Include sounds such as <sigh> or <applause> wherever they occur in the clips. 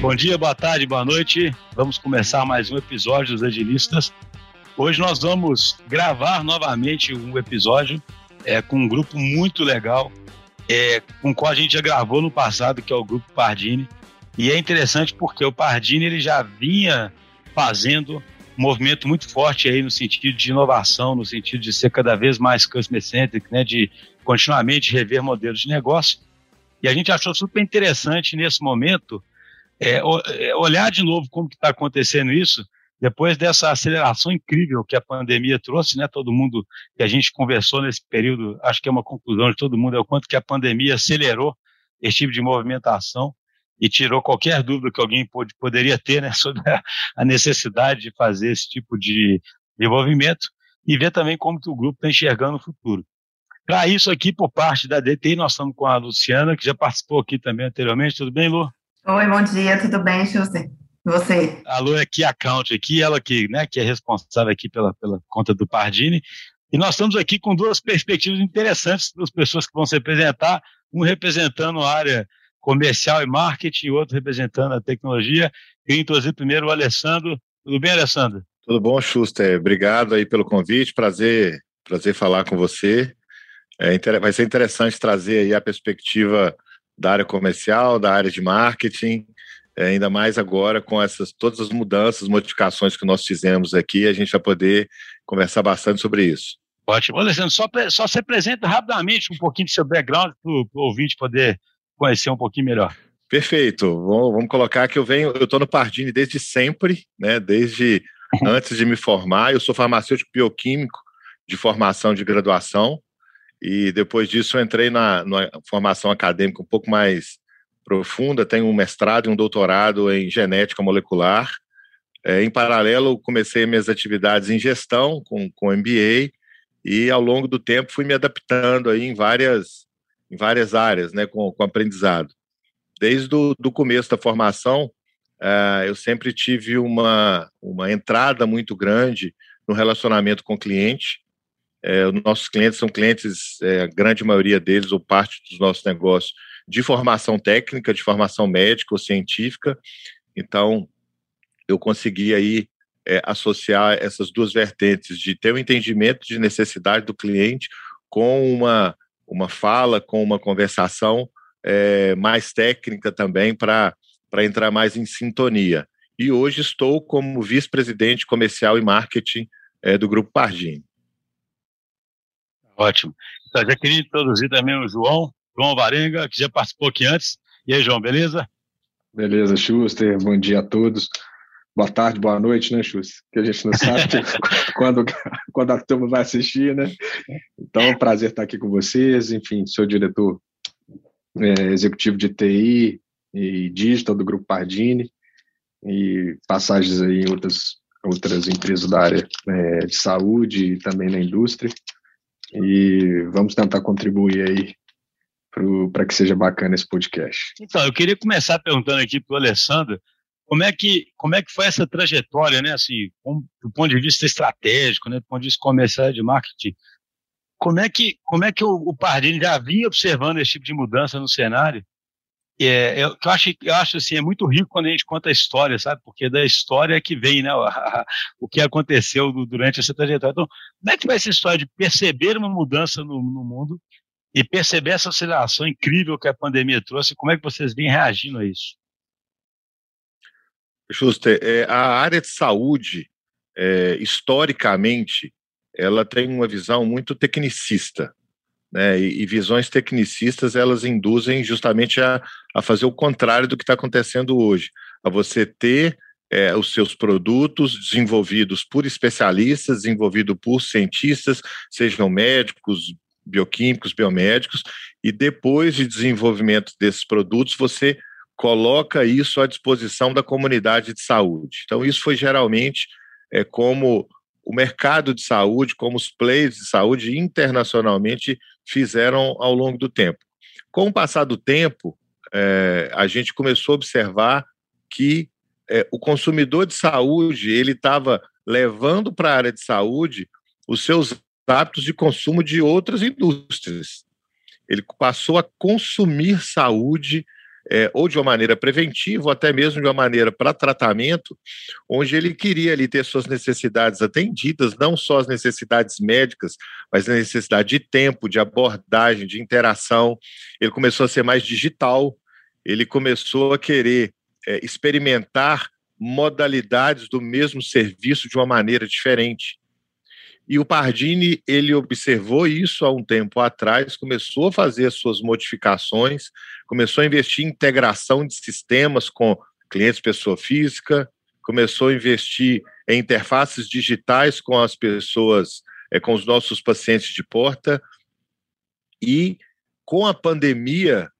Bom dia, boa tarde, boa noite. Vamos começar mais um episódio dos Agilistas. Hoje nós vamos gravar novamente um episódio é, com um grupo muito legal, é, com o qual a gente já gravou no passado, que é o Grupo Pardini. E é interessante porque o Pardini ele já vinha fazendo um movimento muito forte aí no sentido de inovação, no sentido de ser cada vez mais customer-centric, né, de continuamente rever modelos de negócio. E a gente achou super interessante nesse momento é, é, olhar de novo como está acontecendo isso, depois dessa aceleração incrível que a pandemia trouxe, né? Todo mundo que a gente conversou nesse período, acho que é uma conclusão de todo mundo, é o quanto que a pandemia acelerou esse tipo de movimentação e tirou qualquer dúvida que alguém pode, poderia ter né, <laughs> sobre a necessidade de fazer esse tipo de desenvolvimento e ver também como que o grupo está enxergando o futuro. Para isso aqui, por parte da DTI, nós estamos com a Luciana, que já participou aqui também anteriormente. Tudo bem, Lu? Oi, bom dia, tudo bem, Xuxa? Você? A Lu é Key Account aqui, ela que, né, que é responsável aqui pela, pela conta do Pardini. E nós estamos aqui com duas perspectivas interessantes das pessoas que vão se representar, um representando a área comercial e marketing, e outro representando a tecnologia. Queria introduzir primeiro o Alessandro. Tudo bem, Alessandro? Tudo bom, Schuster? Obrigado aí pelo convite, prazer, prazer falar com você. É, vai ser interessante trazer aí a perspectiva da área comercial, da área de marketing, é, ainda mais agora com essas todas as mudanças, modificações que nós fizemos aqui, a gente vai poder conversar bastante sobre isso. Ótimo. Alessandro, só, só se apresenta rapidamente um pouquinho do seu background para o ouvinte poder conhecer um pouquinho melhor. Perfeito. Vamos, vamos colocar que eu venho, eu estou no Pardini desde sempre, né? Desde <laughs> antes de me formar. Eu sou farmacêutico bioquímico de formação de graduação. E depois disso entrei na, na formação acadêmica um pouco mais profunda, tenho um mestrado e um doutorado em genética molecular. É, em paralelo, comecei minhas atividades em gestão com, com MBA e ao longo do tempo fui me adaptando aí em várias, em várias áreas, né, com, com aprendizado. Desde o do começo da formação, uh, eu sempre tive uma, uma entrada muito grande no relacionamento com o cliente, é, os nossos clientes são clientes, é, a grande maioria deles, ou parte dos nossos negócios, de formação técnica, de formação médica ou científica. Então, eu consegui aí é, associar essas duas vertentes de ter o um entendimento de necessidade do cliente com uma, uma fala, com uma conversação é, mais técnica também para entrar mais em sintonia. E hoje estou como vice-presidente comercial e marketing é, do Grupo Pardini. Ótimo. Então, já queria introduzir também o João, João Varenga, que já participou aqui antes. E aí, João, beleza? Beleza, Schuster. Bom dia a todos. Boa tarde, boa noite, né, Schuster? Que a gente não sabe <laughs> <laughs> quando, quando a turma vai assistir, né? Então, é um prazer estar aqui com vocês. Enfim, sou diretor é, executivo de TI e digital do Grupo Pardini e passagens aí em outras, outras empresas da área é, de saúde e também na indústria e vamos tentar contribuir aí para que seja bacana esse podcast. Então, eu queria começar perguntando aqui para o Alessandro como é que como é que foi essa trajetória, né? Assim, do ponto de vista estratégico, né? Do ponto de vista comercial de marketing, como é que como é que o, o Pardini já vinha observando esse tipo de mudança no cenário é, eu, eu, acho, eu acho assim, é muito rico quando a gente conta a história, sabe? Porque da história é que vem, né? o <laughs> que aconteceu durante essa trajetória. Então, como é que vai essa história de perceber uma mudança no, no mundo e perceber essa aceleração incrível que a pandemia trouxe? Como é que vocês vêm reagindo a isso? Justo, é, a área de saúde, é, historicamente, ela tem uma visão muito tecnicista né, e, e, visões tecnicistas elas induzem justamente a, a fazer o contrário do que está acontecendo hoje, a você ter é, os seus produtos desenvolvidos por especialistas, desenvolvidos por cientistas, sejam médicos, bioquímicos, biomédicos, e depois de desenvolvimento desses produtos, você coloca isso à disposição da comunidade de saúde. Então, isso foi geralmente é, como o mercado de saúde, como os players de saúde internacionalmente fizeram ao longo do tempo. Com o passar do tempo, é, a gente começou a observar que é, o consumidor de saúde ele estava levando para a área de saúde os seus hábitos de consumo de outras indústrias. Ele passou a consumir saúde é, ou de uma maneira preventiva, ou até mesmo de uma maneira para tratamento, onde ele queria ali ter suas necessidades atendidas, não só as necessidades médicas, mas a necessidade de tempo, de abordagem, de interação. Ele começou a ser mais digital, ele começou a querer é, experimentar modalidades do mesmo serviço de uma maneira diferente. E o Pardini, ele observou isso há um tempo atrás, começou a fazer as suas modificações, começou a investir em integração de sistemas com clientes pessoa física, começou a investir em interfaces digitais com as pessoas, é, com os nossos pacientes de porta. E com a pandemia,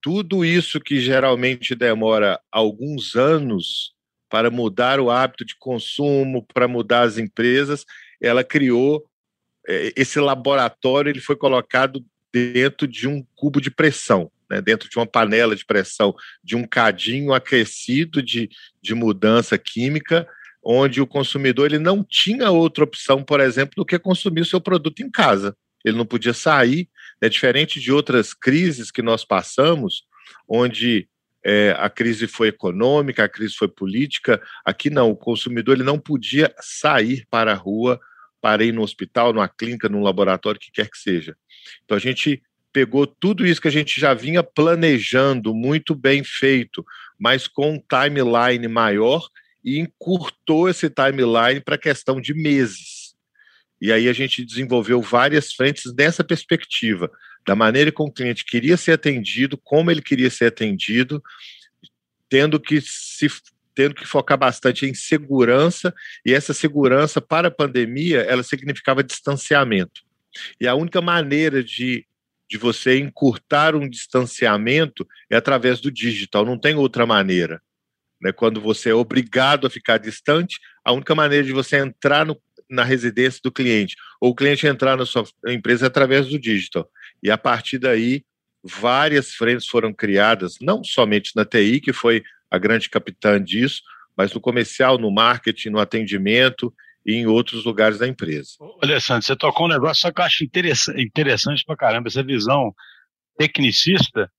tudo isso que geralmente demora alguns anos para mudar o hábito de consumo, para mudar as empresas, ela criou é, esse laboratório, ele foi colocado dentro de um cubo de pressão, né, dentro de uma panela de pressão, de um cadinho aquecido de, de mudança química, onde o consumidor ele não tinha outra opção, por exemplo, do que consumir o seu produto em casa. Ele não podia sair, é diferente de outras crises que nós passamos, onde é, a crise foi econômica, a crise foi política. Aqui não, o consumidor ele não podia sair para a rua para ir no hospital, numa clínica, num laboratório, que quer que seja. Então a gente pegou tudo isso que a gente já vinha planejando, muito bem feito, mas com um timeline maior e encurtou esse timeline para questão de meses. E aí a gente desenvolveu várias frentes dessa perspectiva, da maneira como o cliente queria ser atendido, como ele queria ser atendido, tendo que se tendo que focar bastante em segurança, e essa segurança para a pandemia, ela significava distanciamento. E a única maneira de, de você encurtar um distanciamento é através do digital, não tem outra maneira. Né? Quando você é obrigado a ficar distante, a única maneira de você entrar no, na residência do cliente, ou o cliente entrar na sua empresa é através do digital. E a partir daí, várias frentes foram criadas, não somente na TI, que foi a grande capitã disso, mas no comercial, no marketing, no atendimento e em outros lugares da empresa. Alessandro, você tocou um negócio só que eu acho interessante, interessante pra caramba, essa visão tecnicista.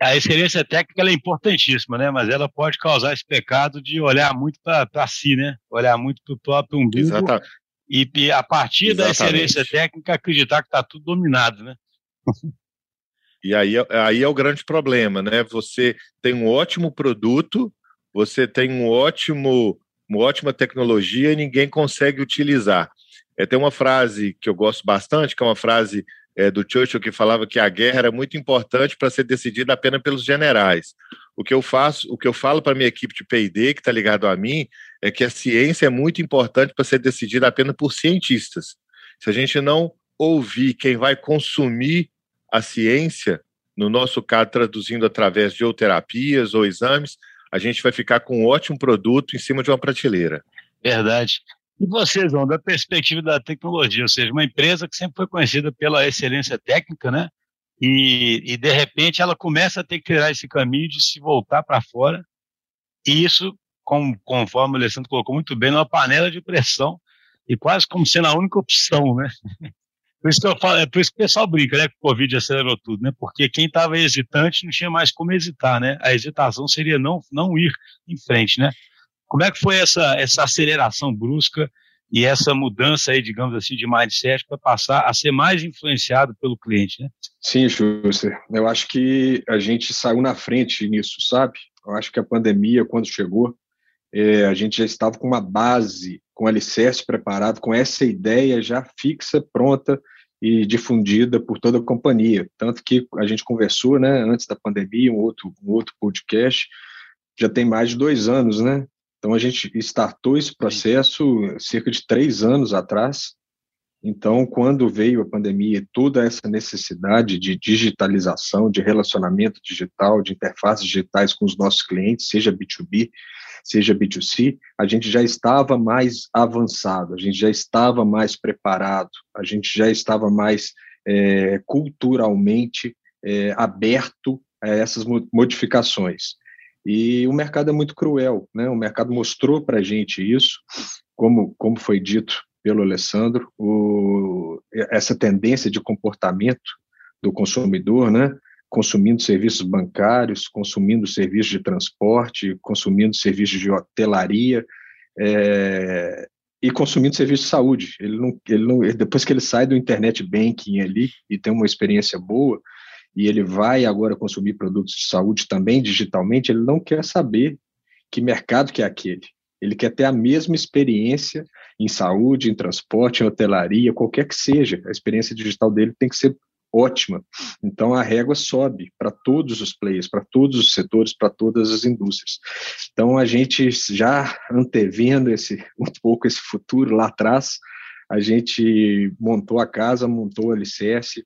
A excelência técnica é importantíssima, né? Mas ela pode causar esse pecado de olhar muito para si, né? Olhar muito para o próprio umbigo. Exatamente. E, e a partir Exatamente. da excelência técnica acreditar que está tudo dominado, né? <laughs> E aí, aí é o grande problema, né? Você tem um ótimo produto, você tem um ótimo, uma ótima tecnologia e ninguém consegue utilizar. É, tem uma frase que eu gosto bastante, que é uma frase é, do Churchill que falava que a guerra era muito importante para ser decidida apenas pelos generais. O que eu faço, o que eu falo para minha equipe de P&D que está ligado a mim, é que a ciência é muito importante para ser decidida apenas por cientistas. Se a gente não ouvir quem vai consumir a ciência, no nosso caso, traduzindo através de ou terapias ou exames, a gente vai ficar com um ótimo produto em cima de uma prateleira. Verdade. E vocês, vão da perspectiva da tecnologia, ou seja, uma empresa que sempre foi conhecida pela excelência técnica, né? E, e de repente ela começa a ter que criar esse caminho de se voltar para fora, e isso, com, conforme o Alessandro colocou muito bem, numa panela de pressão, e quase como sendo a única opção, né? Por isso que eu falo, é por isso que o pessoal brinca, né? Que o Covid acelerou tudo, né? Porque quem estava hesitante não tinha mais como hesitar, né? A hesitação seria não, não ir em frente, né? Como é que foi essa, essa aceleração brusca e essa mudança aí, digamos assim, de mindset para passar a ser mais influenciado pelo cliente, né? Sim, Schuster. Eu acho que a gente saiu na frente nisso, sabe? Eu acho que a pandemia, quando chegou, é, a gente já estava com uma base com alicerce preparado, com essa ideia já fixa, pronta e difundida por toda a companhia. Tanto que a gente conversou, né, antes da pandemia, um outro, um outro podcast, já tem mais de dois anos, né? Então a gente startou esse processo cerca de três anos atrás. Então, quando veio a pandemia, toda essa necessidade de digitalização, de relacionamento digital, de interfaces digitais com os nossos clientes, seja B2B, seja B2C, a gente já estava mais avançado, a gente já estava mais preparado, a gente já estava mais é, culturalmente é, aberto a essas modificações. E o mercado é muito cruel, né? O mercado mostrou para a gente isso, como, como foi dito pelo Alessandro, o, essa tendência de comportamento do consumidor, né? consumindo serviços bancários, consumindo serviços de transporte, consumindo serviços de hotelaria é, e consumindo serviços de saúde. Ele não, ele não, depois que ele sai do internet banking ali e tem uma experiência boa, e ele vai agora consumir produtos de saúde também digitalmente, ele não quer saber que mercado que é aquele. Ele quer ter a mesma experiência em saúde, em transporte, em hotelaria, qualquer que seja. A experiência digital dele tem que ser ótima. Então a régua sobe para todos os players, para todos os setores, para todas as indústrias. Então a gente já antevendo esse um pouco esse futuro lá atrás, a gente montou a casa, montou o alicerce,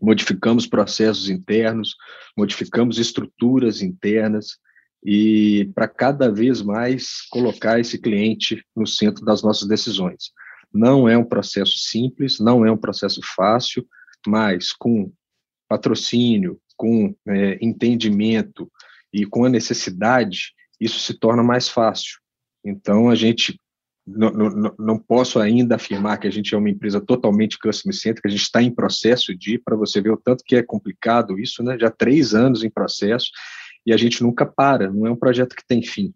modificamos processos internos, modificamos estruturas internas e para cada vez mais colocar esse cliente no centro das nossas decisões. Não é um processo simples, não é um processo fácil, mas com patrocínio, com é, entendimento e com a necessidade, isso se torna mais fácil. Então, a gente não, não, não posso ainda afirmar que a gente é uma empresa totalmente customer centric, a gente está em processo de, para você ver o tanto que é complicado isso, né? Já três anos em processo e a gente nunca para, não é um projeto que tem fim,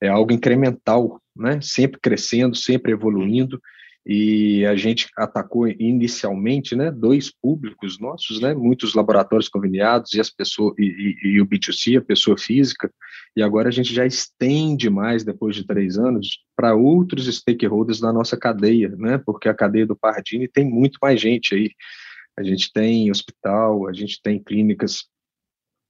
é algo incremental, né? Sempre crescendo, sempre evoluindo. E a gente atacou inicialmente, né, dois públicos nossos, né, muitos laboratórios conveniados e as pessoas e, e, e, o B2C, a pessoa física, e agora a gente já estende mais depois de três anos para outros stakeholders da nossa cadeia, né, porque a cadeia do Pardini tem muito mais gente aí. A gente tem hospital, a gente tem clínicas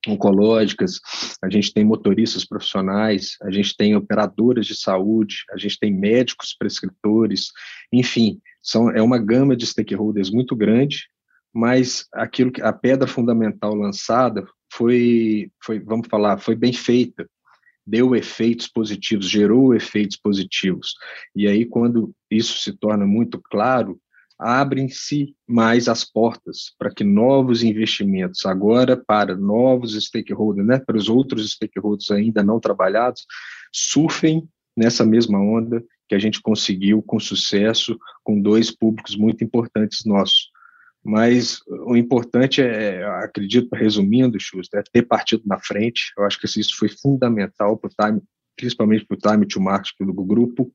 oncológicas, a gente tem motoristas profissionais, a gente tem operadoras de saúde, a gente tem médicos prescritores, enfim, são, é uma gama de stakeholders muito grande, mas aquilo que a pedra fundamental lançada foi, foi vamos falar, foi bem feita, deu efeitos positivos, gerou efeitos positivos. E aí, quando isso se torna muito claro, abrem-se mais as portas para que novos investimentos, agora para novos stakeholders, né, para os outros stakeholders ainda não trabalhados, surfem nessa mesma onda que a gente conseguiu com sucesso com dois públicos muito importantes nossos. Mas o importante é, acredito, resumindo, Schuster, é ter partido na frente. Eu acho que isso foi fundamental para o time, principalmente para o time to market do grupo.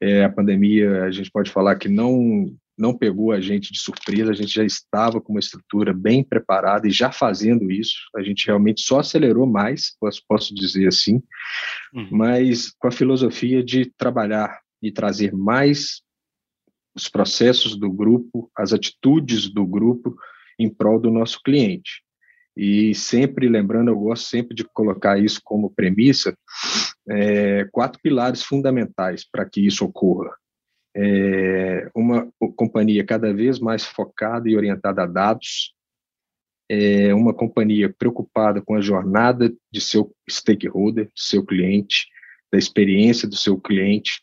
É, a pandemia, a gente pode falar que não não pegou a gente de surpresa, a gente já estava com uma estrutura bem preparada e já fazendo isso, a gente realmente só acelerou mais, posso, posso dizer assim, uhum. mas com a filosofia de trabalhar e trazer mais os processos do grupo, as atitudes do grupo em prol do nosso cliente. E sempre lembrando, eu gosto sempre de colocar isso como premissa, é, quatro pilares fundamentais para que isso ocorra é uma companhia cada vez mais focada e orientada a dados, é uma companhia preocupada com a jornada de seu stakeholder, seu cliente, da experiência do seu cliente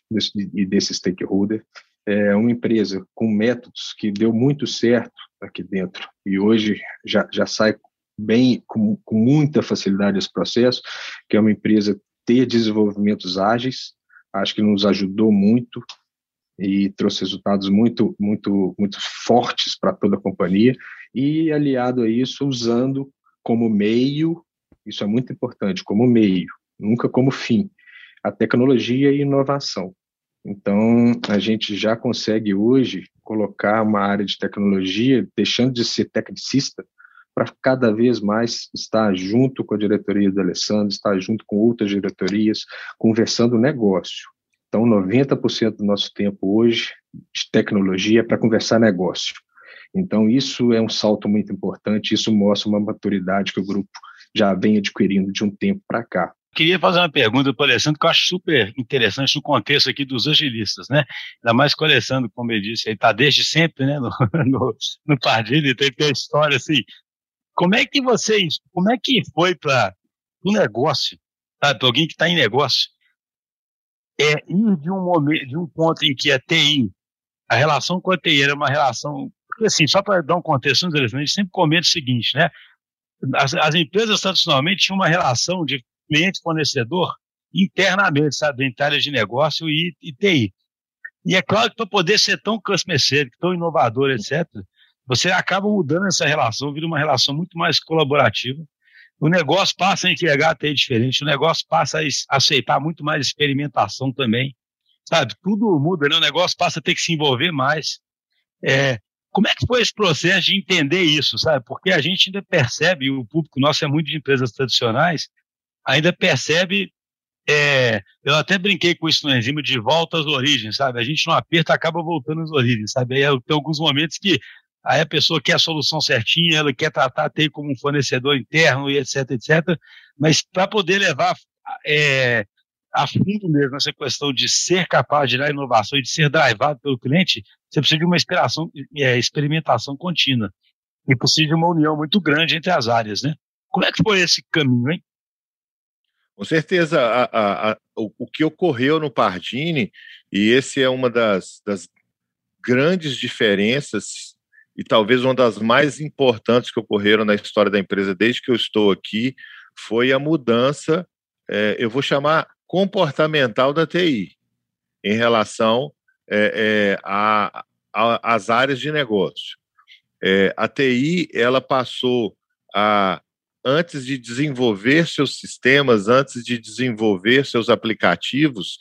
e desse stakeholder, é uma empresa com métodos que deu muito certo aqui dentro e hoje já, já sai bem, com, com muita facilidade esse processo, que é uma empresa ter desenvolvimentos ágeis, acho que nos ajudou muito e trouxe resultados muito, muito, muito fortes para toda a companhia. E aliado a isso, usando como meio, isso é muito importante, como meio, nunca como fim, a tecnologia e inovação. Então, a gente já consegue hoje colocar uma área de tecnologia, deixando de ser tecnicista, para cada vez mais estar junto com a diretoria do Alessandro, estar junto com outras diretorias, conversando negócio. Então, 90% do nosso tempo hoje de tecnologia é para conversar negócio. Então, isso é um salto muito importante, isso mostra uma maturidade que o grupo já vem adquirindo de um tempo para cá. Queria fazer uma pergunta para o Alessandro, que eu acho super interessante no contexto aqui dos agilistas, né? Ainda mais que o Alessandro, como ele disse, ele está desde sempre, né, no, <laughs> no, no Pardilho, então tem a história assim. Como é que vocês, como é que foi para o negócio, para alguém que está em negócio, é ir de um momento, de um ponto em que a TI, a relação com a TI era uma relação, porque assim, só para dar um contexto, a gente sempre comenta o seguinte, né? As, as empresas tradicionalmente tinham uma relação de cliente-fornecedor internamente, sabe, entre áreas de negócio e, e TI. E é claro que para poder ser tão customer tão inovador, etc., você acaba mudando essa relação, vira uma relação muito mais colaborativa. O negócio passa a enxergar até diferente, o negócio passa a aceitar muito mais experimentação também, sabe? Tudo muda, né? O negócio passa a ter que se envolver mais. É, como é que foi esse processo de entender isso, sabe? Porque a gente ainda percebe, o público nosso é muito de empresas tradicionais, ainda percebe é, eu até brinquei com isso no enzima de volta às origens, sabe? A gente não aperta, acaba voltando às origens, sabe? Aí tem alguns momentos que aí a pessoa quer a solução certinha, ela quer tratar a TI como um fornecedor interno e etc, etc. Mas para poder levar é, a fundo mesmo essa questão de ser capaz de dar inovação e de ser drivado pelo cliente, você precisa de uma é, experimentação contínua. E precisa de uma união muito grande entre as áreas, né? Como é que foi esse caminho, hein? Com certeza, a, a, a, o, o, que ocorreu no Pardini, e esse é uma das, das grandes diferenças e talvez uma das mais importantes que ocorreram na história da empresa desde que eu estou aqui, foi a mudança, é, eu vou chamar comportamental da TI, em relação é, às áreas de negócio. A TI ela passou a antes de desenvolver seus sistemas, antes de desenvolver seus aplicativos,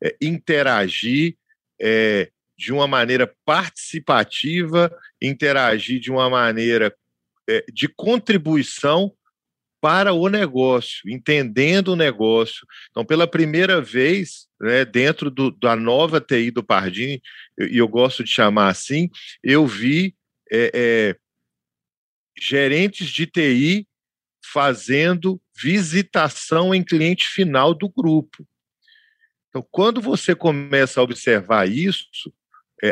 é, interagir é, de uma maneira participativa, interagir de uma maneira é, de contribuição para o negócio, entendendo o negócio. Então, pela primeira vez, né, dentro do, da nova TI do Pardini, e eu, eu, gosto de chamar assim, eu vi é, é, gerentes de TI fazendo visitação em cliente final do grupo. Então, quando você começa a observar isso,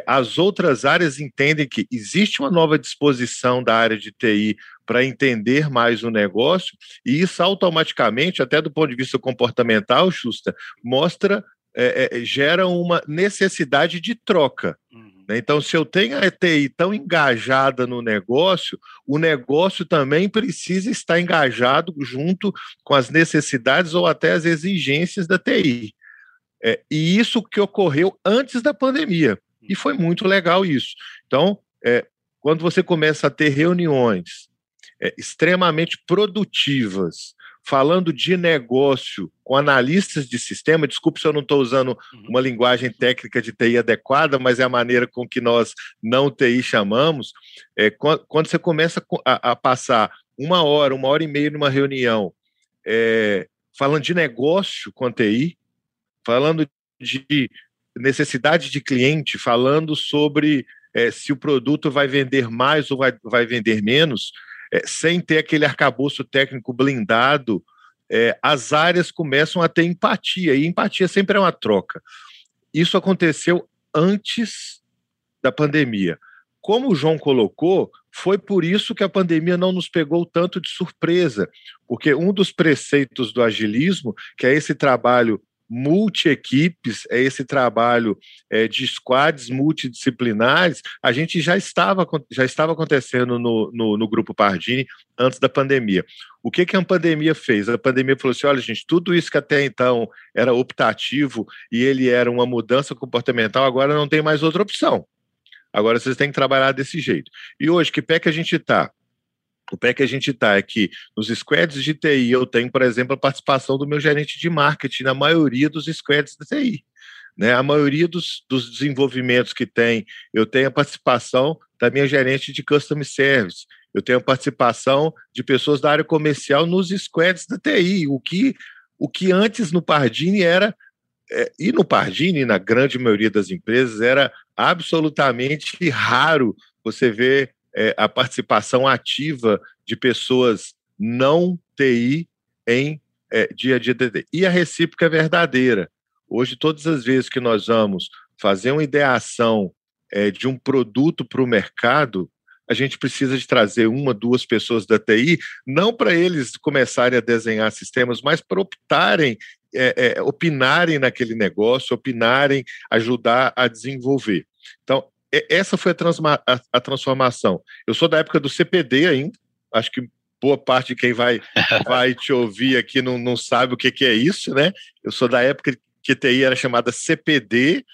as outras áreas entendem que existe uma nova disposição da área de TI para entender mais o negócio, e isso automaticamente, até do ponto de vista comportamental, Xusta, mostra, é, é, gera uma necessidade de troca. Uhum. Né? Então, se eu tenho a ETI tão engajada no negócio, o negócio também precisa estar engajado junto com as necessidades ou até as exigências da TI. É, e isso que ocorreu antes da pandemia. E foi muito legal isso. Então, é, quando você começa a ter reuniões é, extremamente produtivas, falando de negócio com analistas de sistema, desculpe se eu não estou usando uhum. uma linguagem técnica de TI adequada, mas é a maneira com que nós não TI chamamos, é, quando você começa a, a passar uma hora, uma hora e meia numa reunião, é, falando de negócio com a TI, falando de necessidade de cliente, falando sobre é, se o produto vai vender mais ou vai, vai vender menos, é, sem ter aquele arcabouço técnico blindado, é, as áreas começam a ter empatia, e empatia sempre é uma troca. Isso aconteceu antes da pandemia. Como o João colocou, foi por isso que a pandemia não nos pegou tanto de surpresa, porque um dos preceitos do agilismo, que é esse trabalho multi-equipes, é esse trabalho é, de squads multidisciplinares, a gente já estava, já estava acontecendo no, no, no, Grupo Pardini antes da pandemia. O que, que a pandemia fez? A pandemia falou assim: olha, gente, tudo isso que até então era optativo e ele era uma mudança comportamental, agora não tem mais outra opção. Agora vocês têm que trabalhar desse jeito. E hoje, que pé que a gente está? O pé que a gente está é que nos squads de TI eu tenho, por exemplo, a participação do meu gerente de marketing na maioria dos squads da TI. Né? A maioria dos, dos desenvolvimentos que tem, eu tenho a participação da minha gerente de Custom Service, eu tenho a participação de pessoas da área comercial nos squads da TI, o que, o que antes no Pardini era, é, e no Pardini, na grande maioria das empresas, era absolutamente raro você ver é, a participação ativa de pessoas não TI em é, dia a dia. E a recíproca é verdadeira. Hoje, todas as vezes que nós vamos fazer uma ideação é, de um produto para o mercado, a gente precisa de trazer uma, duas pessoas da TI, não para eles começarem a desenhar sistemas, mas para optarem, é, é, opinarem naquele negócio, opinarem, ajudar a desenvolver. Então, essa foi a, a, a, transformação. Eu sou da época do CPD ainda, acho que boa parte de quem vai, <laughs> vai te ouvir aqui não, não sabe o que, que é isso, né? Eu sou da época que TI era chamada CPD,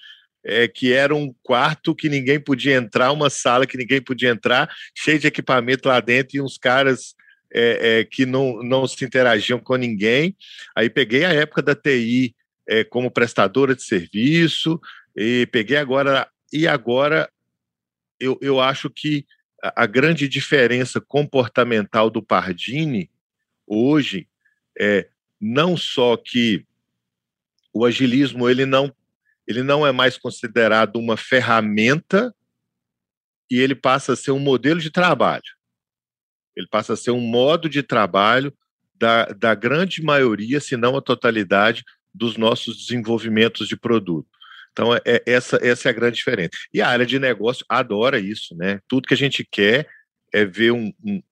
é, que era um quarto que ninguém podia entrar, uma sala que ninguém podia entrar, cheio de equipamento lá dentro e uns caras é, é, que não, não se interagiam com ninguém. Aí peguei a época da TI é, como prestadora de serviço e peguei agora e agora eu, eu acho que a, a grande diferença comportamental do Pardini hoje é não só que o agilismo ele não ele não é mais considerado uma ferramenta e ele passa a ser um modelo de trabalho. Ele passa a ser um modo de trabalho da, da grande maioria, se não a totalidade, dos nossos desenvolvimentos de produto. Então, é, é, essa, essa é a grande diferença. E a área de negócio adora isso, né? Tudo que a gente quer é ver um, um,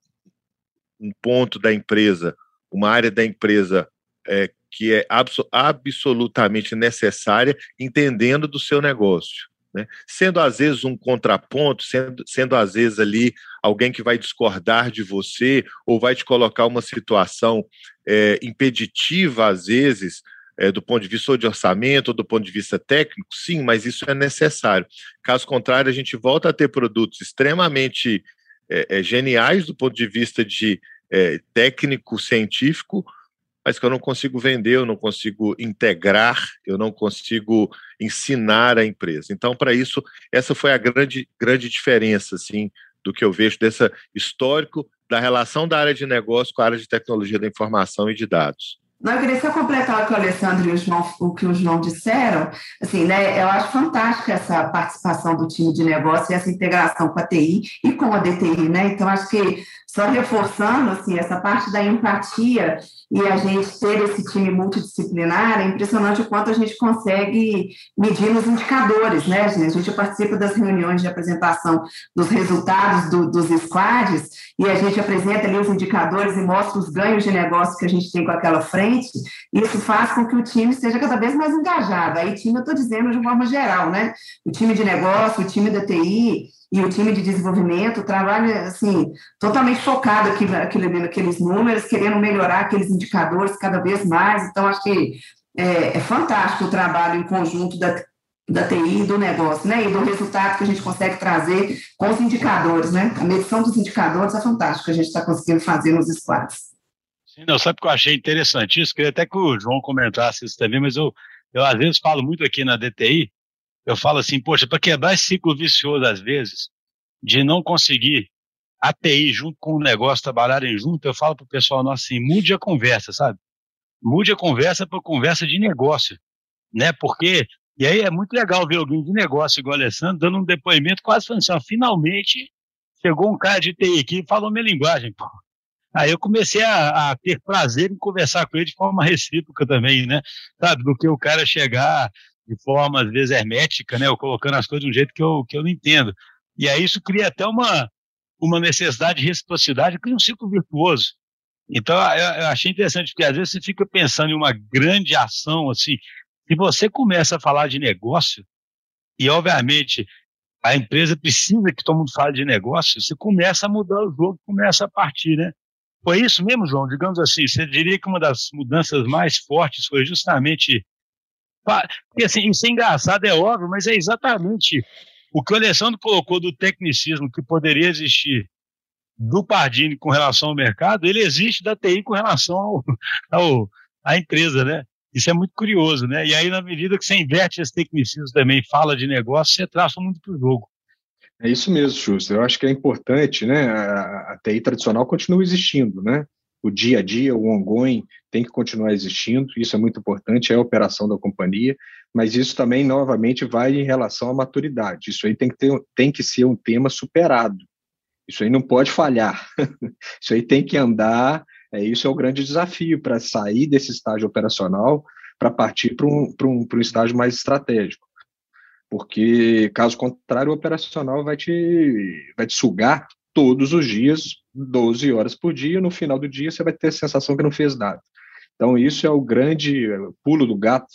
um ponto da empresa, uma área da empresa é, que é abso absolutamente necessária, entendendo do seu negócio. Né? Sendo às vezes um contraponto, sendo, sendo às vezes ali alguém que vai discordar de você ou vai te colocar uma situação é, impeditiva, às vezes, é, do ponto de vista de orçamento ou do ponto de vista técnico, sim, mas isso é necessário. Caso contrário, a gente volta a ter produtos extremamente é, é geniais do ponto de vista de é, técnico científico, mas que eu não consigo vender, eu não consigo integrar, eu não consigo ensinar a empresa. Então, para isso, essa foi a grande, grande diferença, assim, do que eu vejo desse histórico da relação da área de negócio com a área de tecnologia da informação e de dados. Não, eu queria só completar o que o Alessandro e o, João, o que o João disseram. Assim, né, eu acho fantástica essa participação do time de negócio e essa integração com a TI e com a DTI, né? Então, acho que só reforçando assim, essa parte da empatia e a gente ter esse time multidisciplinar, é impressionante o quanto a gente consegue medir nos indicadores, né, gente? A gente participa das reuniões de apresentação dos resultados do, dos squads e a gente apresenta ali os indicadores e mostra os ganhos de negócio que a gente tem com aquela frente. Isso faz com que o time seja cada vez mais engajado. Aí, time, eu estou dizendo de uma forma geral, né? O time de negócio, o time da TI, e o time de desenvolvimento trabalha assim totalmente focado aqui, aqui naqueles números, querendo melhorar aqueles indicadores cada vez mais. Então, acho que é, é fantástico o trabalho em conjunto da, da TI e do negócio, né? E do resultado que a gente consegue trazer com os indicadores, né? A medição dos indicadores é fantástico que a gente está conseguindo fazer nos squads. Sim, não, sabe o que eu achei interessante isso? Queria até que o João comentasse isso também, mas eu, eu às vezes falo muito aqui na DTI, eu falo assim, poxa, para quebrar esse ciclo vicioso, às vezes, de não conseguir a TI junto com o negócio trabalharem junto, eu falo para o pessoal nosso assim, mude a conversa, sabe? Mude a conversa para conversa de negócio, né? Porque, e aí é muito legal ver alguém de negócio igual o Alessandro dando um depoimento quase falando assim, ó, finalmente chegou um cara de TI aqui e falou minha linguagem, pô. Aí eu comecei a, a, ter prazer em conversar com ele de forma recíproca também, né? Sabe, do que o cara chegar de forma, às vezes, hermética, né? Ou colocando as coisas de um jeito que eu, que eu não entendo. E aí isso cria até uma, uma necessidade de reciprocidade, cria um ciclo virtuoso. Então, eu, eu achei interessante, porque às vezes você fica pensando em uma grande ação, assim, se você começa a falar de negócio, e obviamente a empresa precisa que todo mundo fale de negócio, você começa a mudar o jogo, começa a partir, né? Foi isso mesmo, João? Digamos assim, você diria que uma das mudanças mais fortes foi justamente porque assim, isso é engraçado, é óbvio, mas é exatamente o que o Alessandro colocou do tecnicismo que poderia existir do Pardini com relação ao mercado, ele existe da TI com relação ao, <laughs> ao, à empresa, né? Isso é muito curioso, né? E aí, na medida que você inverte esse tecnicismo também, fala de negócio, você traça muito para o jogo. É isso mesmo, Schuster. Eu acho que é importante, né? A, a TI tradicional continua existindo, né? o dia a dia, o ongoing, tem que continuar existindo, isso é muito importante, é a operação da companhia, mas isso também, novamente, vai em relação à maturidade. Isso aí tem que, ter, tem que ser um tema superado. Isso aí não pode falhar. <laughs> isso aí tem que andar. É, isso é o grande desafio para sair desse estágio operacional para partir para um, um, um estágio mais estratégico. Porque, caso contrário, o operacional vai te, vai te sugar todos os dias, 12 horas por dia, no final do dia você vai ter a sensação que não fez nada. Então, isso é o grande pulo do gato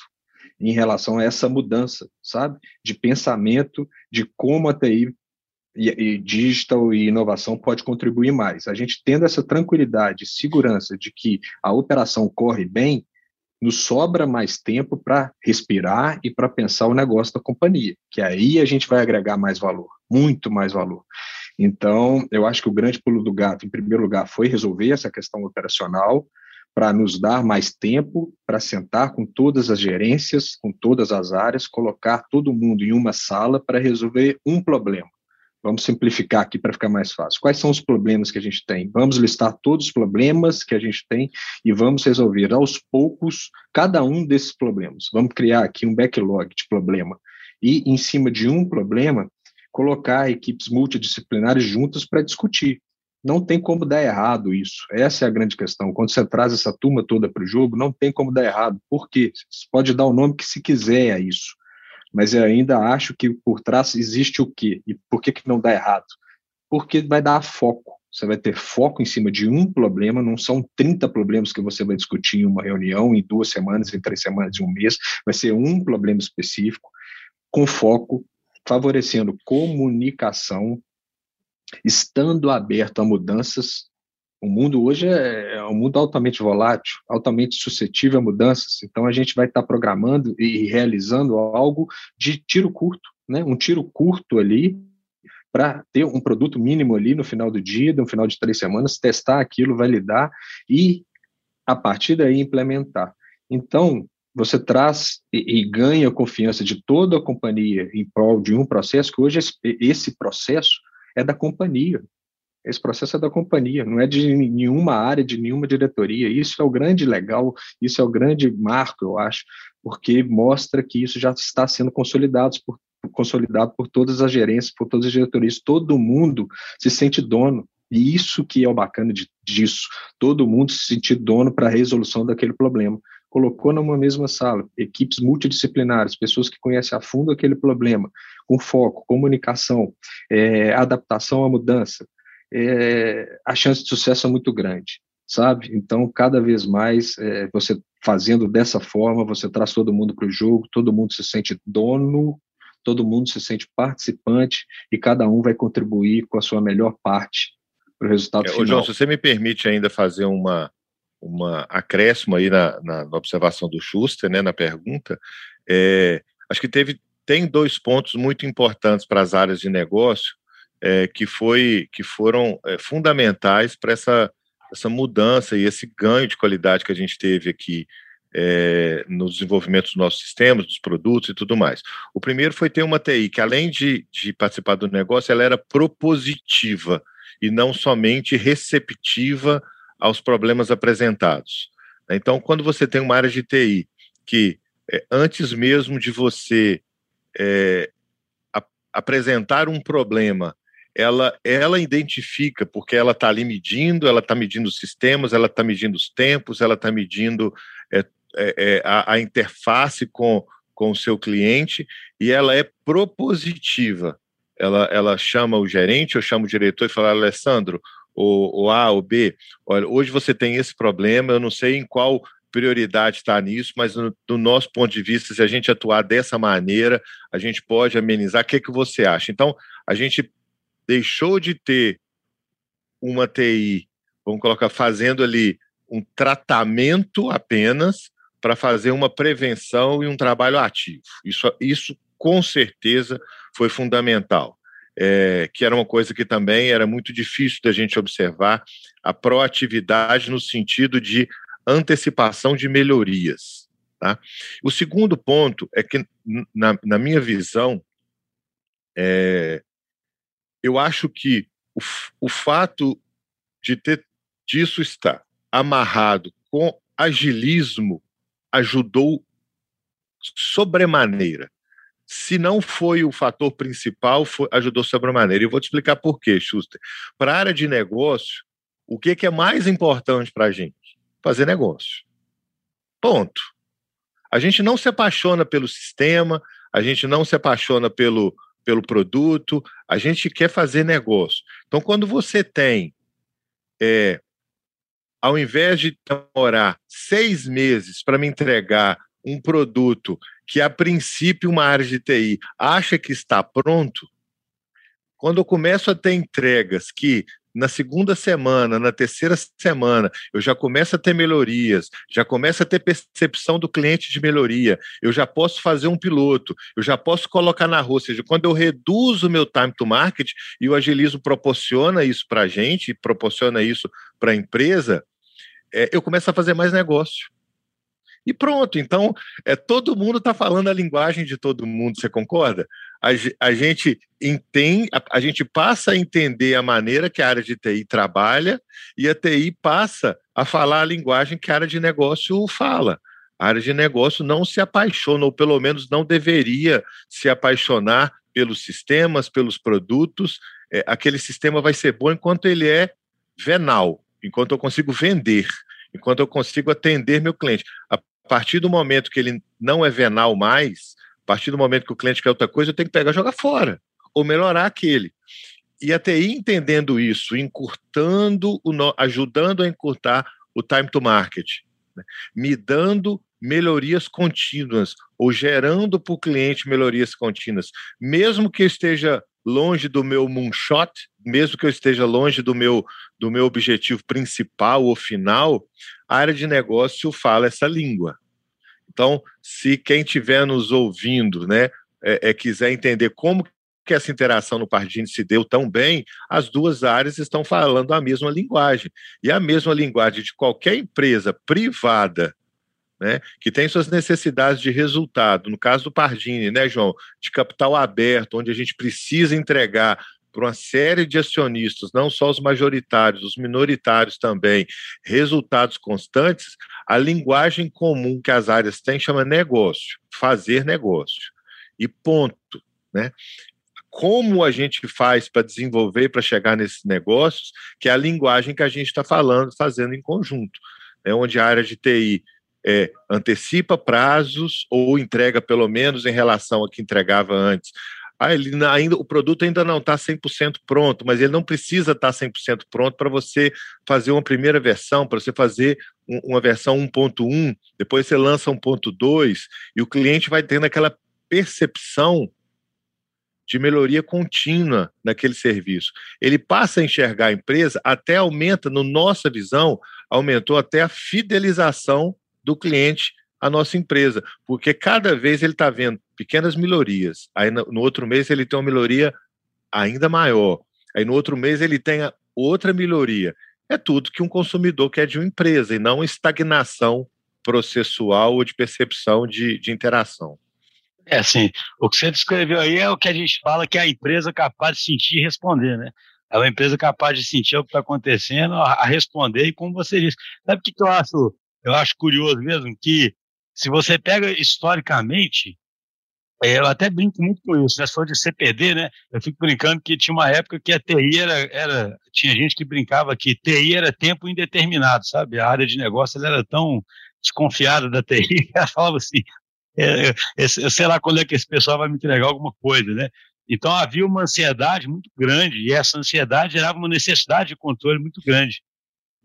em relação a essa mudança, sabe? De pensamento, de como a TI e, e digital e inovação pode contribuir mais. A gente tendo essa tranquilidade, segurança de que a operação corre bem, nos sobra mais tempo para respirar e para pensar o negócio da companhia, que aí a gente vai agregar mais valor, muito mais valor. Então, eu acho que o grande pulo do gato, em primeiro lugar, foi resolver essa questão operacional, para nos dar mais tempo para sentar com todas as gerências, com todas as áreas, colocar todo mundo em uma sala para resolver um problema. Vamos simplificar aqui para ficar mais fácil. Quais são os problemas que a gente tem? Vamos listar todos os problemas que a gente tem e vamos resolver aos poucos cada um desses problemas. Vamos criar aqui um backlog de problema e, em cima de um problema, colocar equipes multidisciplinares juntas para discutir. Não tem como dar errado isso. Essa é a grande questão. Quando você traz essa turma toda para o jogo, não tem como dar errado. Por quê? Você pode dar o nome que se quiser a isso. Mas eu ainda acho que por trás existe o quê? E por que, que não dá errado? Porque vai dar foco. Você vai ter foco em cima de um problema, não são 30 problemas que você vai discutir em uma reunião, em duas semanas, em três semanas, em um mês. Vai ser um problema específico, com foco, favorecendo comunicação, estando aberto a mudanças. O mundo hoje é, é um mundo altamente volátil, altamente suscetível a mudanças. Então a gente vai estar programando e realizando algo de tiro curto, né? Um tiro curto ali para ter um produto mínimo ali no final do dia, no final de três semanas, testar aquilo, validar e a partir daí implementar. Então, você traz e, e, ganha a confiança de toda a companhia em prol de um processo, que hoje esse, esse processo é da companhia. Esse processo é da companhia, não é de nenhuma área, de nenhuma diretoria. Isso é o grande legal, isso é o grande marco, eu acho, porque mostra que isso já está sendo consolidado por, consolidado por todas as gerências, por todas as diretorias. Todo mundo se sente dono. E isso que é o bacana de, disso. Todo mundo se sentir dono para a resolução daquele problema colocou numa mesma sala equipes multidisciplinares, pessoas que conhecem a fundo aquele problema, com foco, comunicação, é, adaptação à mudança, é, a chance de sucesso é muito grande, sabe? Então, cada vez mais, é, você fazendo dessa forma, você traz todo mundo para o jogo, todo mundo se sente dono, todo mundo se sente participante e cada um vai contribuir com a sua melhor parte para o resultado é, final. João, se você me permite ainda fazer uma, uma acréscimo aí na, na, na, observação do Schuster, né, na pergunta, é, acho que teve tem dois pontos muito importantes para as áreas de negócio é, que foi que foram é, fundamentais para essa essa mudança e esse ganho de qualidade que a gente teve aqui é, no desenvolvimento dos nossos sistemas, dos produtos e tudo mais. O primeiro foi ter uma TI que, além de, de participar do negócio, ela era propositiva e não somente receptiva aos problemas apresentados. Então, quando você tem uma área de TI que, é, antes mesmo de você é, a, apresentar um problema, ela, ela identifica, porque ela está ali medindo, ela está medindo os sistemas, ela está medindo os tempos, ela está medindo é, é, a, a interface com, com o seu cliente, e ela é propositiva. Ela, ela chama o gerente, eu chamo o diretor e fala, Alessandro, o, A ou B, olha, hoje você tem esse problema, eu não sei em qual prioridade está nisso, mas no, do nosso ponto de vista, se a gente atuar dessa maneira, a gente pode amenizar. O que, que você acha? Então, a gente deixou de ter uma TI, vamos colocar, fazendo ali um tratamento apenas para fazer uma prevenção e um trabalho ativo. Isso, isso com certeza foi fundamental é, que era uma coisa que também era muito difícil da gente observar, a proatividade no sentido de antecipação de melhorias. Tá? O segundo ponto é que, na, na minha visão, é, eu acho que o, o fato de ter disso estar amarrado com agilismo ajudou sobremaneira se não foi o fator principal, foi, ajudou sobremaneira. E eu vou te explicar por quê, Schuster. Para a área de negócio, o que, que é mais importante para a gente? Fazer negócio. Ponto. A gente não se apaixona pelo sistema, a gente não se apaixona pelo, pelo produto, a gente quer fazer negócio. Então, quando você tem, é, ao invés de demorar seis meses para me entregar um produto que, a princípio, uma área de TI acha que está pronto, quando eu começo a ter entregas que na segunda semana, na terceira semana, eu já começo a ter melhorias, já começo a ter percepção do cliente de melhoria, eu já posso fazer um piloto, eu já posso colocar na rua, ou seja, quando eu reduzo o meu time to market e o agilismo proporciona isso para a gente, proporciona isso para a empresa, é, eu começo a fazer mais negócio. E pronto, então é, todo mundo está falando a linguagem de todo mundo, você concorda? A, a gente entende, a, a, gente passa a entender a maneira que a área de TI trabalha e a TI passa a falar a linguagem que a área de negócio fala. A área de negócio não se apaixona, ou pelo menos não deveria se apaixonar pelos sistemas, pelos produtos. É, aquele sistema vai ser bom enquanto ele é venal, enquanto eu consigo vender, enquanto eu consigo atender meu cliente. A a partir do momento que ele não é venal mais, a partir do momento que o cliente quer outra coisa, eu tenho que pegar e jogar fora, ou melhorar aquele. E a TI entendendo isso, encurtando, o ajudando a encurtar o time to market, né? me dando melhorias contínuas, ou gerando para o cliente melhorias contínuas, mesmo que esteja longe do meu moonshot, mesmo que eu esteja longe do meu, do meu objetivo principal ou final, a área de negócio fala essa língua. Então, se quem estiver nos ouvindo, né, é, é, quiser entender como que essa interação no Pardini se deu tão bem, as duas áreas estão falando a mesma linguagem. E a mesma linguagem de qualquer empresa privada né, que tem suas necessidades de resultado, no caso do Pardini, né, João, de capital aberto, onde a gente precisa entregar para uma série de acionistas, não só os majoritários, os minoritários também, resultados constantes, a linguagem comum que as áreas têm chama negócio, fazer negócio. E ponto, né? Como a gente faz para desenvolver, para chegar nesses negócios, que é a linguagem que a gente está falando, fazendo em conjunto, né? onde a área de TI é, antecipa prazos ou entrega pelo menos em relação ao que entregava antes. Ah, ele ainda, o produto ainda não está 100% pronto, mas ele não precisa estar tá 100% pronto para você fazer uma primeira versão, para você fazer um, uma versão 1.1, depois você lança 1.2 e o cliente vai tendo aquela percepção de melhoria contínua naquele serviço. Ele passa a enxergar a empresa, até aumenta, no nossa visão, aumentou até a fidelização do cliente à nossa empresa, porque cada vez ele está vendo pequenas melhorias, aí no, no, outro mês ele tem uma melhoria ainda maior, aí no outro mês ele tem outra melhoria. É tudo que um consumidor quer de uma empresa e não estagnação processual ou de percepção de, de interação. É assim, o que você descreveu aí é o que a gente fala que é a empresa capaz de sentir e responder, né? É uma empresa capaz de sentir o que está acontecendo, a, responder, e como você disse. Sabe o que, que eu acho eu acho curioso mesmo que, se você pega historicamente, é, eu até brinco muito com isso, né? For de CPD, né? Eu fico brincando que tinha uma época que a TI era, era tinha gente que brincava que TI era tempo indeterminado, sabe? A área de negócio era tão desconfiada da TI, <laughs> ela falava assim, é, eu sei lá quando é que esse pessoal vai me entregar alguma coisa, né? Então havia uma ansiedade muito grande e essa ansiedade gerava uma necessidade de controle muito grande.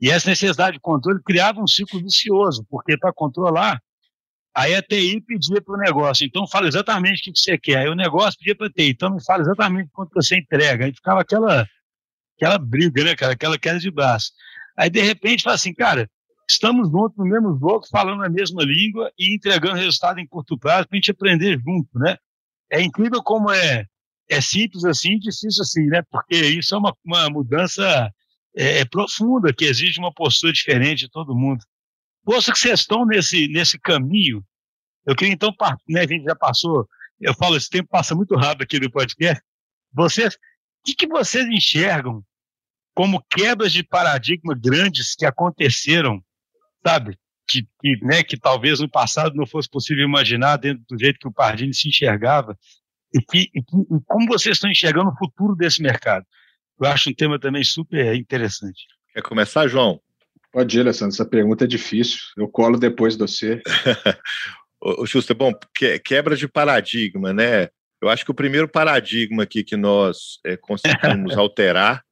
E essa necessidade de controle criava um ciclo vicioso, porque para controlar, aí a TI pedia para o negócio, então fala exatamente o que você quer. Aí o negócio pedia para a TI, então me fala exatamente quanto você entrega. Aí ficava aquela, aquela briga, né, cara? Aquela queda de braço. Aí de repente fala assim, cara, estamos juntos no mesmo jogo, falando a mesma língua e entregando resultado em curto prazo para a gente aprender junto, né? É incrível como é, é simples assim, difícil assim, né? Porque isso é uma, uma mudança é, é, profunda, que exige uma postura diferente de todo mundo. Posto que vocês estão nesse, nesse caminho, eu queria então, né, a gente já passou, eu falo, esse tempo passa muito rápido aqui no podcast, vocês, o que, que vocês enxergam como quebras de paradigma grandes que aconteceram, sabe? Que, que, né, que talvez no passado não fosse possível imaginar dentro do jeito que o Pardini se enxergava, e, que, e, que, e como vocês estão enxergando o futuro desse mercado. Eu acho um tema também super interessante. Quer começar, João? Pode ir, Alessandro. Essa pergunta é difícil. Eu colo depois de você. <laughs> o Schuster, bom, quebra de paradigma, né? Eu acho que o primeiro paradigma aqui que nós é, conseguimos <laughs> alterar,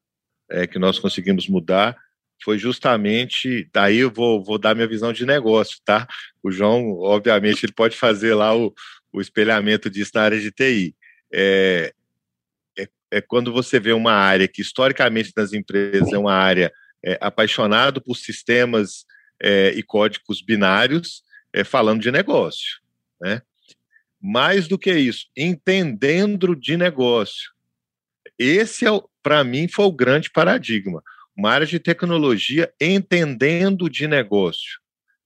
é, que nós conseguimos mudar, foi justamente. Daí eu vou, vou dar minha visão de negócio, tá? O João, obviamente, ele pode fazer lá o, o espelhamento disso na área de TI. É, é quando você vê uma área que historicamente nas empresas é uma área é, apaixonado por sistemas é, e códigos binários, é, falando de negócio, né? Mais do que isso, entendendo de negócio. Esse, é, para mim, foi o grande paradigma. Uma área de tecnologia entendendo de negócio,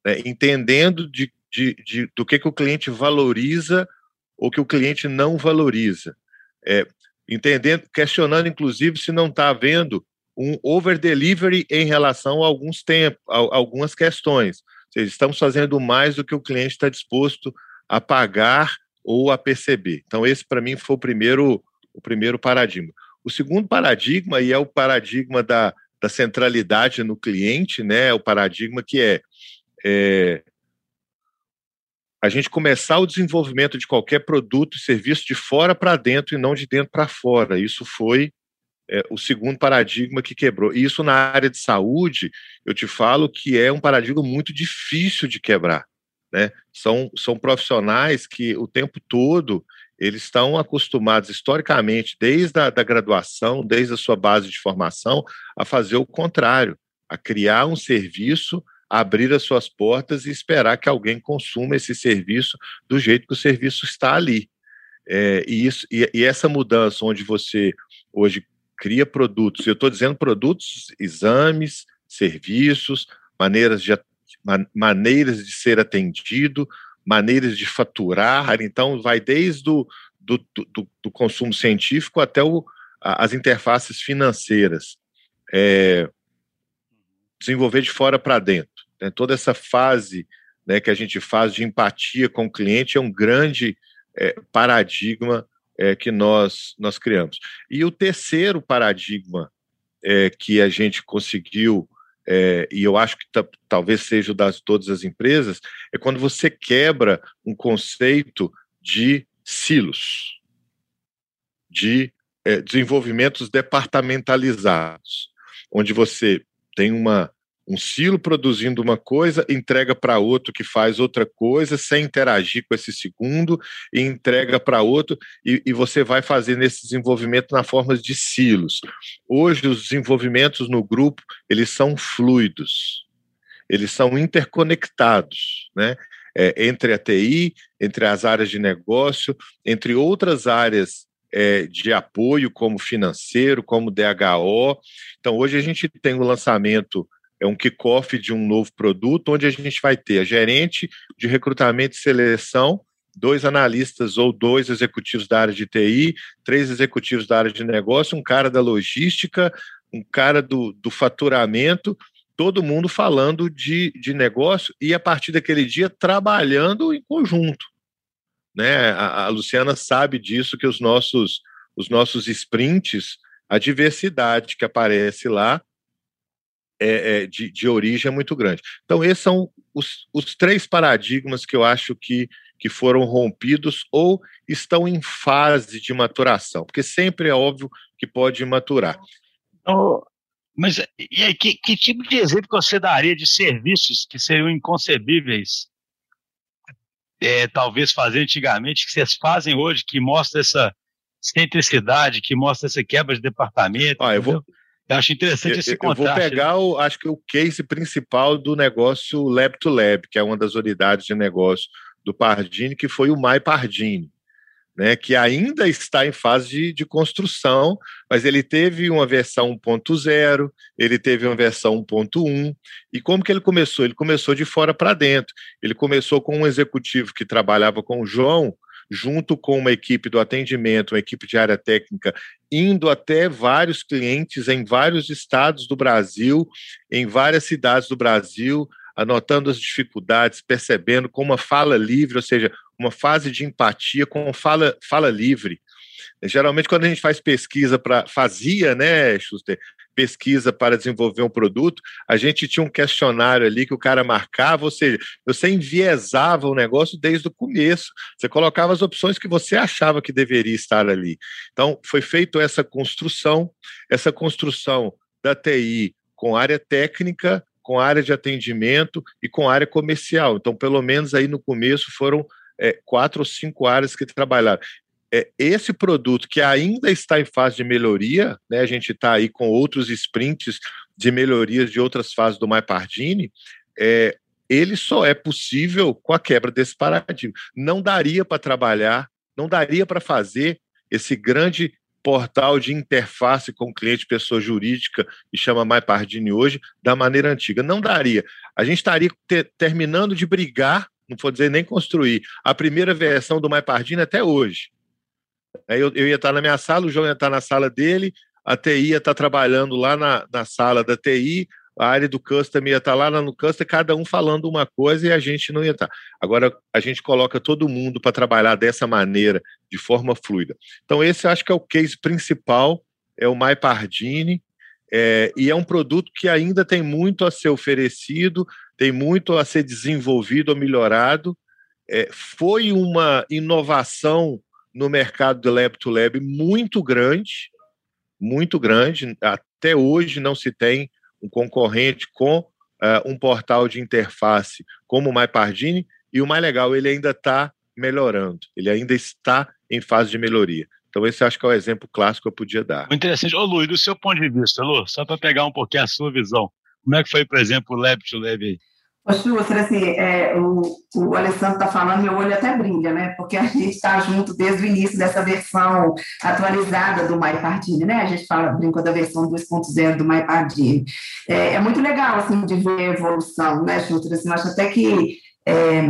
né? entendendo de, de, de, do que, que o cliente valoriza ou que o cliente não valoriza. É, entendendo, questionando, inclusive, se não está havendo um over-delivery em relação a alguns tempos, a, algumas questões. Seja, estamos fazendo mais do que o cliente está disposto a pagar ou a perceber. Então, esse, para mim, foi o primeiro, o primeiro paradigma. O segundo paradigma, e é o paradigma da, da centralidade no cliente, né? O paradigma que é, é a gente começar o desenvolvimento de qualquer produto e serviço de fora para dentro e não de dentro para fora. Isso foi é, o segundo paradigma que quebrou. E isso na área de saúde, eu te falo que é um paradigma muito difícil de quebrar. Né? São, são profissionais que o tempo todo eles estão acostumados historicamente, desde a da graduação, desde a sua base de formação, a fazer o contrário, a criar um serviço abrir as suas portas e esperar que alguém consuma esse serviço do jeito que o serviço está ali. É, e, isso, e, e, essa mudança onde você hoje cria produtos, eu estou dizendo produtos, exames, serviços, maneiras de, maneiras de ser atendido, maneiras de faturar, então vai desde o do, do, do consumo científico até o, as interfaces financeiras. É, desenvolver de fora para dentro. Né? Toda essa fase né, que a gente faz de empatia com o cliente é um grande é, paradigma é, que nós, nós criamos. E o terceiro paradigma é, que a gente conseguiu, é, e eu acho que talvez seja o das todas as empresas, é quando você quebra um conceito de silos, de é, desenvolvimentos departamentalizados, onde você tem uma um silo produzindo uma coisa, entrega para outro que faz outra coisa, sem interagir com esse segundo, e entrega para outro, e, e, você vai fazendo esse desenvolvimento na forma de silos. Hoje, os desenvolvimentos no grupo, eles são fluidos, eles são interconectados, né? É, entre a TI, entre as áreas de negócio, entre outras áreas é, de apoio, como financeiro, como DHO. Então, hoje a gente tem o lançamento é um kickoff de um novo produto, onde a gente vai ter a gerente de recrutamento e seleção, dois analistas ou dois executivos da área de TI, três executivos da área de negócio, um cara da logística, um cara do, do faturamento, todo mundo falando de, de negócio e a partir daquele dia trabalhando em conjunto. Né? A, a Luciana sabe disso, que os nossos, os nossos sprints, a diversidade que aparece lá, é, é, de, de, origem é muito grande. Então, esses são os, os três paradigmas que eu acho que, que foram rompidos ou estão em fase de maturação, porque sempre é óbvio que pode maturar. Oh, mas e aí, que, que tipo de exemplo você daria de serviços que seriam inconcebíveis, é, talvez fazer antigamente, que vocês fazem hoje, que mostra essa centricidade, que mostra essa quebra de departamento? Ah, eu vou, eu acho interessante esse contraste. Eu vou né? pegar, o, acho que o case principal do negócio Lab to Lab, que é uma das unidades de negócio do Pardini, que foi o Mai Pardini, né, que ainda está em fase de, de construção, mas ele teve uma versão 1.0, ele teve uma versão 1.1, e como que ele começou? Ele começou de fora para dentro. Ele começou com um executivo que trabalhava com o João, junto com uma equipe do atendimento, uma equipe de área técnica, indo até vários clientes em vários estados do Brasil, em várias cidades do Brasil, anotando as dificuldades, percebendo com uma fala livre, ou seja, uma fase de empatia com fala, fala livre. Geralmente, quando a gente faz pesquisa para. Fazia, né, Schuster? Pesquisa para desenvolver um produto, a gente tinha um questionário ali que o cara marcava, ou seja, você enviesava o negócio desde o começo. Você colocava as opções que você achava que deveria estar ali. Então, foi feita essa construção, essa construção da TI com área técnica, com área de atendimento e com área comercial. Então, pelo menos aí no começo foram é, quatro ou cinco áreas que trabalharam. É, esse produto que ainda está em fase de melhoria, né, a gente está aí com outros sprints de melhorias de outras fases do MyPardini, é, ele só é possível com a quebra desse paradigma. Não daria para trabalhar, não daria para fazer esse grande portal de interface com cliente, pessoa jurídica, e chama MyPardini hoje, da maneira antiga. Não daria. A gente estaria ter, terminando de brigar, não vou dizer nem construir, a primeira versão do MyPardini até hoje. Eu, eu ia estar na minha sala, o João ia estar na sala dele, a TI ia estar trabalhando lá na, na sala da TI, a área do custom ia estar lá no custom, cada um falando uma coisa e a gente não ia estar. Agora, a gente coloca todo mundo para trabalhar dessa maneira, de forma fluida. Então, esse acho que é o case principal, é o MyPardini, é, e é um produto que ainda tem muito a ser oferecido, tem muito a ser desenvolvido ou melhorado. É, foi uma inovação no mercado do lab to lab muito grande, muito grande. Até hoje não se tem um concorrente com uh, um portal de interface como o MyPardini, e o mais legal, ele ainda está melhorando, ele ainda está em fase de melhoria. Então, esse acho que é o exemplo clássico que eu podia dar. Interessante. Ô, Luiz, do seu ponto de vista, Lu, só para pegar um pouquinho a sua visão, como é que foi, por exemplo, o Lab to Lab aí? Ô, Schuster, assim, é, o, o Alessandro está falando, meu olho até brilha, né? Porque a gente está junto desde o início dessa versão atualizada do MyPardini, né? A gente fala, brincou da versão 2.0 do MyPardini. É, é muito legal, assim, de ver a evolução, né, Schuster? Assim, eu acho até que é,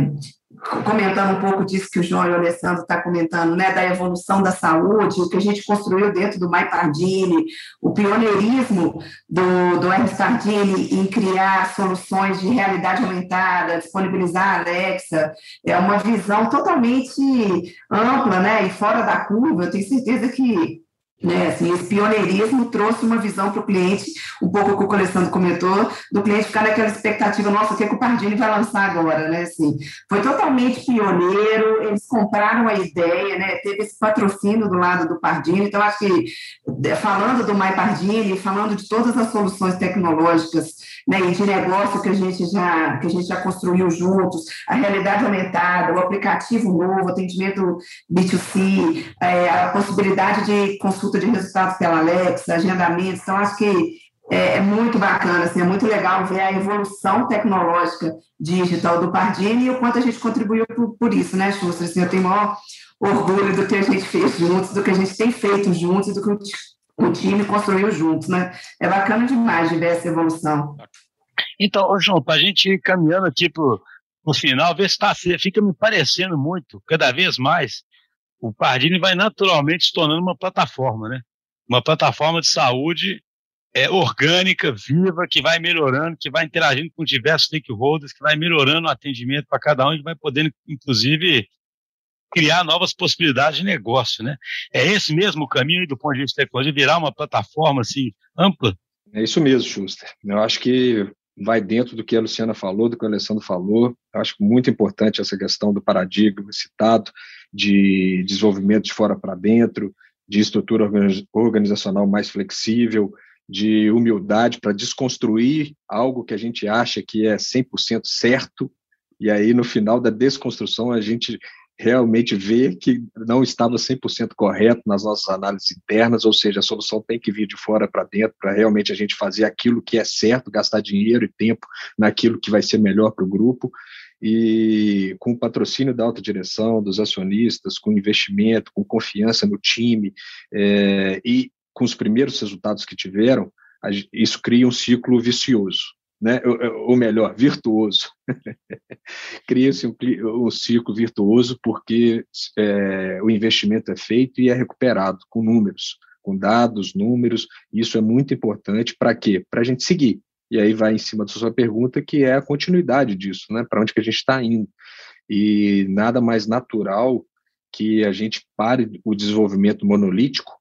comentando um pouco disso que o João e o Alessandro estão tá comentando, né, da evolução da saúde, o que a gente construiu dentro do MyPardini, o pioneirismo do, do R. Stardini em criar soluções de realidade aumentada, disponibilizar a Alexa, é uma visão totalmente ampla, né, e fora da curva, eu tenho certeza que né, assim, esse pioneirismo trouxe uma visão para o cliente, um pouco que o Alessandro comentou, do cliente ficar naquela expectativa, nossa, o que, é que o Pardini vai lançar agora, né? Assim, foi totalmente pioneiro, eles compraram a ideia, né? Teve esse patrocínio do lado do Pardini, então acho que falando do My Pardini, falando de todas as soluções tecnológicas né, e de negócio que a gente já que a gente já construiu juntos, a realidade aumentada, o aplicativo novo, atendimento B2C, é, a possibilidade de consulta de resultados pela Alexa, agendamentos, então acho que é, é, muito bacana, assim, é muito legal ver a evolução tecnológica digital do Pardini e o quanto a gente contribuiu por, por isso, né, Xuxa? Assim, eu tenho maior orgulho do que a gente fez juntos, do que a gente tem feito juntos, do que o time construiu juntos, né? É bacana demais de ver essa evolução. Então, João, para a gente ir caminhando aqui para o final, ver se tá, fica me parecendo muito, cada vez mais, o Pardini vai naturalmente se tornando uma plataforma, né? Uma plataforma de saúde é, orgânica, viva, que vai melhorando, que vai interagindo com diversos stakeholders, que vai melhorando o atendimento para cada um e vai podendo, inclusive, criar novas possibilidades de negócio, né? É esse mesmo caminho do ponto de vista tecnológico, virar uma plataforma assim ampla? É isso mesmo, Schuster. Eu acho que vai dentro do que a Luciana falou, do que o Alessandro falou. Eu acho muito importante essa questão do paradigma citado de desenvolvimento de fora para dentro, de estrutura organizacional mais flexível, de humildade para desconstruir algo que a gente acha que é 100% certo, e aí no final da desconstrução a gente realmente ver que não estava 100% correto nas nossas análises internas, ou seja, a solução tem que vir de fora para dentro para realmente a gente fazer aquilo que é certo, gastar dinheiro e tempo naquilo que vai ser melhor para o grupo. E com o patrocínio da alta direção, dos acionistas, com investimento, com confiança no time é, e com os primeiros resultados que tiveram, isso cria um ciclo vicioso né? ou melhor, virtuoso. <laughs> Cria-se um, um, ciclo virtuoso porque é, o investimento é feito e é recuperado com números, com dados, números. Isso é muito importante para quê? Para a gente seguir. E aí vai em cima da sua pergunta, que é a continuidade disso, né? para onde que a gente está indo. E nada mais natural que a gente pare o desenvolvimento monolítico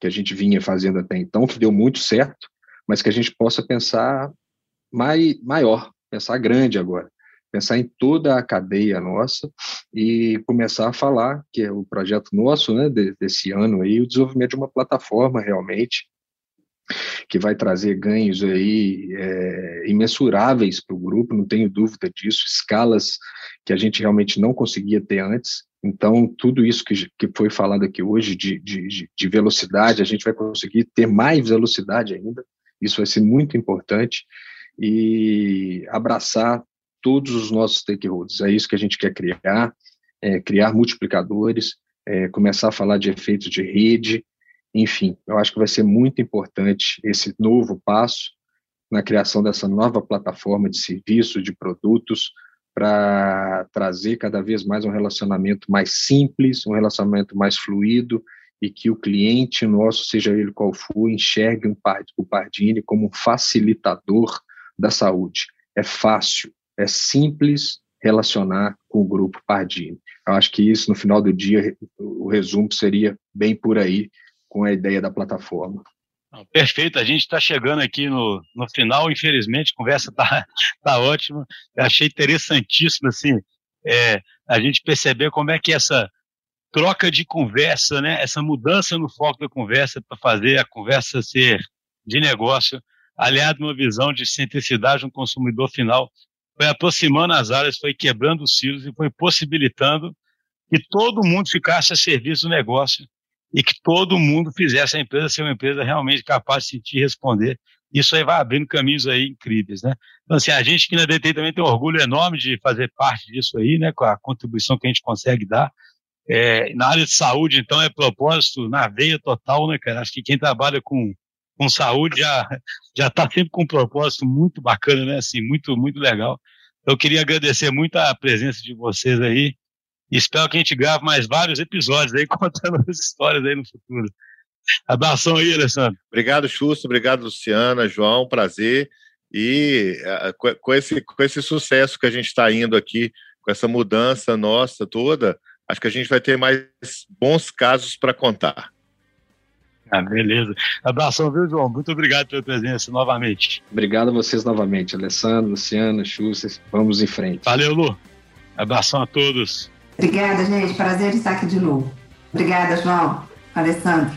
que a gente vinha fazendo até então, que deu muito certo, mas que a gente possa pensar mai, maior, pensar grande agora, pensar em toda a cadeia nossa e começar a falar, que é o projeto nosso, né, desse ano aí, o desenvolvimento de uma plataforma realmente que vai trazer ganhos aí é, imensuráveis para o grupo, não tenho dúvida disso, escalas que a gente realmente não conseguia ter antes, Então, tudo isso que, que foi falado aqui hoje de, de, de velocidade, a gente vai conseguir ter mais velocidade ainda, isso vai ser muito importante, e abraçar todos os nossos stakeholders. É isso que a gente quer criar, é, criar multiplicadores, é, começar a falar de efeitos de rede, enfim, eu acho que vai ser muito importante esse novo passo na criação dessa nova plataforma de serviços, de produtos, para trazer cada vez mais um relacionamento mais simples, um relacionamento mais fluido e que o cliente nosso, seja ele qual for, enxergue um, o Pardini como um facilitador da saúde. É fácil, é simples relacionar com o grupo Pardini. Eu acho que isso, no final do dia, o resumo seria bem por aí com a ideia da plataforma. Perfeito, a gente está chegando aqui no, no final, infelizmente, a conversa está <laughs> tá ótima. Eu achei interessantíssimo assim, é, a gente perceber como é que essa troca de conversa, né, essa mudança no foco da conversa para fazer a conversa ser de negócio, aliado numa visão de simplicidade no consumidor final, foi aproximando as áreas, foi quebrando os silos e foi possibilitando que todo mundo ficasse a serviço do negócio e que todo mundo fizesse a empresa ser uma empresa realmente capaz de sentir e responder. Isso aí vai abrindo caminhos aí incríveis, né? Então, assim, a gente que na DTI também tem um orgulho enorme de fazer parte disso aí, né? Com a contribuição que a gente consegue dar. É, na área de saúde, então, é propósito na veia total, né, cara? Acho que quem trabalha com, com saúde já já está sempre com um propósito muito bacana, né? Assim, muito, muito legal. Eu queria agradecer muito a presença de vocês aí. Espero que a gente grave mais vários episódios aí <laughs> contando as histórias aí no futuro. Abração aí, Alessandro. Obrigado, Xusto. Obrigado, Luciana, João. Prazer. E uh, com, esse, com esse sucesso que a gente está indo aqui, com essa mudança nossa toda, acho que a gente vai ter mais bons casos para contar. Ah, beleza. Abração, viu, João? Muito obrigado pela presença novamente. Obrigado a vocês novamente, Alessandro, Luciana, Xuxa. Vamos em frente. Valeu, Lu. Abração a todos. Obrigada, gente. Prazer estar aqui de novo. Obrigada, João. Alessandro.